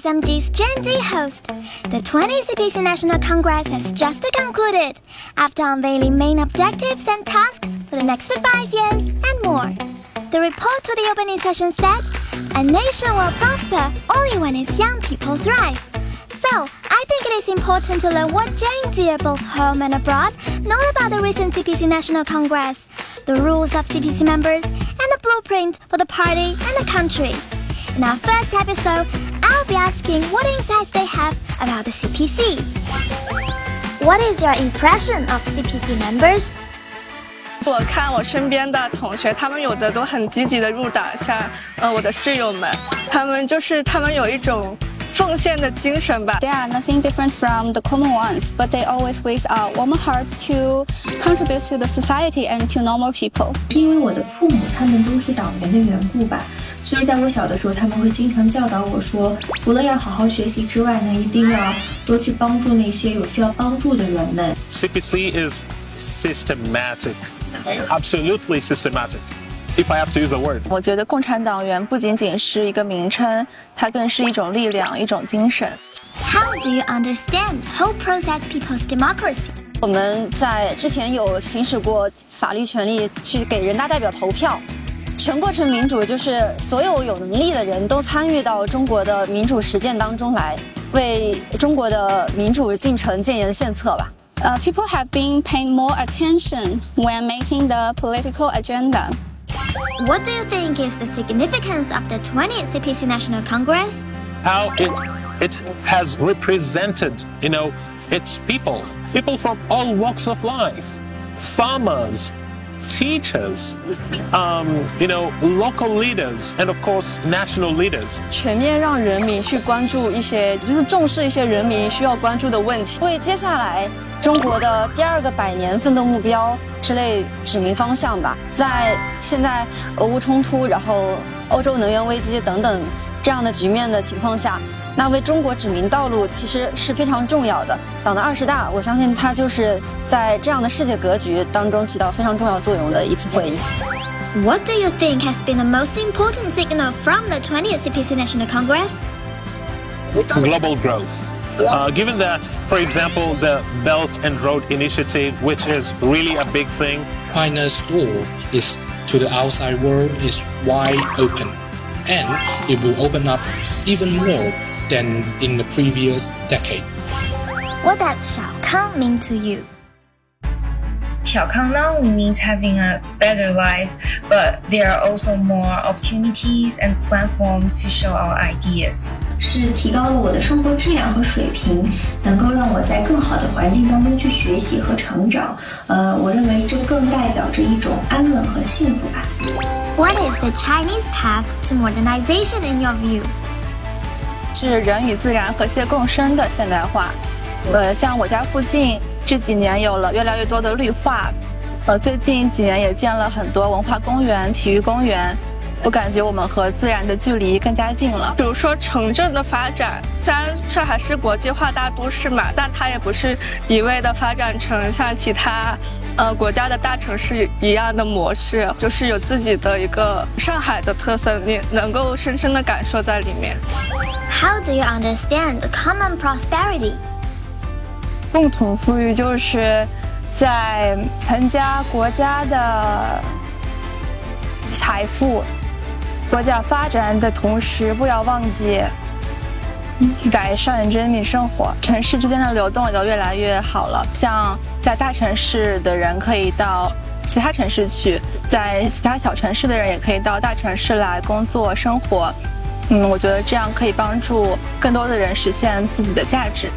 SMG's Gen Z host. The 20th CPC National Congress has just concluded after unveiling main objectives and tasks for the next five years and more. The report to the opening session said, a nation will prosper only when its young people thrive. So, I think it is important to learn what Gen Z, both home and abroad, know about the recent CPC National Congress, the rules of CPC members, and the blueprint for the party and the country. In our first episode, be asking what insights they have about the CPC. What is your impression of CPC members? 我看我身边的同学，他们有的都很积极的入党，像呃我的室友们，他们就是他们有一种奉献的精神吧。 They are nothing different from the common ones, but they always with a warm heart to contribute to the society and to normal people. 是因为我的父母他们都是党员的缘故吧， 所以在我小的时候，他们会经常教导我说，除了要好好学习之外呢，一定要多去帮助那些有需要帮助的人们。CPC is systematic, absolutely systematic. If I have to use a word. 我觉得共产党员不仅仅是一个名称，它更是一种力量，一种精神。How do you understand whole process people's democracy? 我们在之前有行使过法律权利去给人大代表投票，全过程民主就是所有有能力的人都参与到中国的民主实践当中来，为中国的民主进程建言献策吧。Uh, people have been paying more attention when making the political agenda. What do you think is the significance of the 20th CPC National Congress? How it it has represented, you know, its people, people from all walks of life, farmers, teachers, um, you know, local leaders, and of course national leaders. 全面让人民去关注一些，就是重视一些人民需要关注的问题。为接下来中国的第二个百年奋斗目标之类指明方向吧。在现在俄乌冲突，然后欧洲能源危机等等这样的局面的情况下，那为中国指明道路其实是非常重要的。党的二十大，我相信它就是在这样的世界格局当中起到非常重要作用的一次会议。 What do you think has been the most important signal from the 20th CPC National Congress? global growth. Uh, given that, for example, the Belt and Road Initiative, which is really a big thing, China's door is to the outside world is wide open, and it will open up even more than in the previous decade. What does Xiaokang mean to you? Xiaokang not only means having a better life, but there are also more opportunities and platforms to show our ideas. 是提高了我的生活质量和水平，能够让我在更好的环境当中去学习和成长。呃，我认为这更代表着一种安稳和幸福吧。 What is the Chinese path to modernization in your view? 是人与自然和谐共生的现代化。呃，像我家附近 这几年有了越来越多的绿化，呃，最近几年也建了很多文化公园、体育公园。我感觉我们和自然的距离更加近了。比如说城镇的发展，虽然上海是国际化大都市嘛，但它也不是一味的发展成像其他呃国家的大城市一样的模式，就是有自己的一个上海的特色，你能够深深的感受在里面。How do you understand common prosperity? 共同富裕就是在增加国家的财富、国家发展的同时，不要忘记改善人民生活。城市之间的流动也都越来越好了。像在大城市的人可以到其他城市去，在其他小城市的人也可以到大城市来工作生活。嗯，我觉得这样可以帮助更多的人实现自己的价值。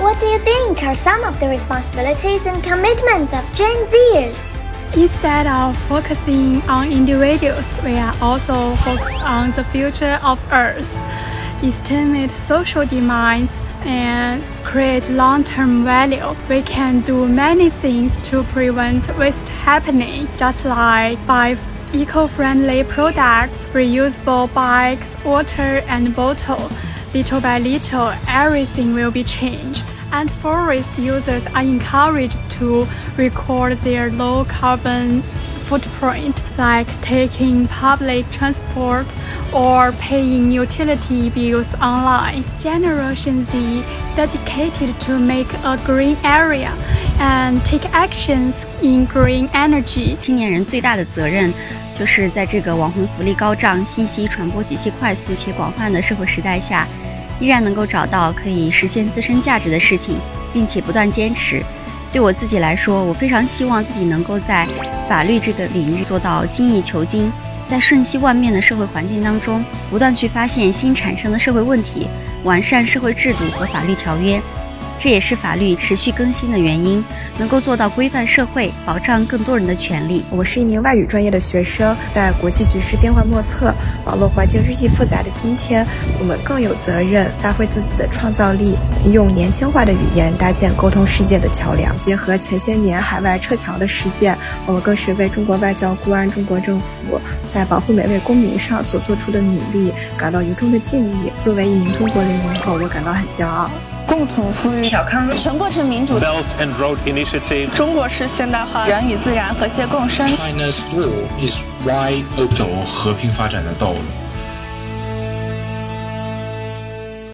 What do you think are some of the responsibilities and commitments of Gen Zers? Instead of focusing on individuals, we are also focused on the future of Earth, estimate social demands, and create long-term value. We can do many things to prevent waste happening, just like buy eco-friendly products, reusable bags, water, and bottle. Little by little, everything will be changed And forest users are encouraged to record their low carbon footprint, like taking public transport or paying utility bills online. Generation Z dedicated to make a green area and take actions in green energy. 青年人最大的责任，就是在这个网红福利高涨、信息传播极其快速且广泛的社会时代下， 依然能够找到可以实现自身价值的事情，并且不断坚持。对我自己来说，我非常希望自己能够在法律这个领域做到精益求精，在瞬息万变的社会环境当中，不断去发现新产生的社会问题，完善社会制度和法律条约。这也是法律持续更新的原因，能够做到规范社会，保障更多人的权利。我是一名外语专业的学生，在国际局势变幻莫测、网络环境日益复杂的今天，我们更有责任发挥自己的创造力，用年轻化的语言搭建沟通世界的桥梁。结合前些年海外撤侨的实践，我们更是为中国外交官、中国政府在保护每位公民上所做出的努力感到由衷的敬意。作为一名中国零零后，我感到很骄傲。共同富裕，小康全过程民主。Belt and Road Initiative，中国式现代化，人与自然和谐共生。China's rule is wide open. 走和平发展的道路。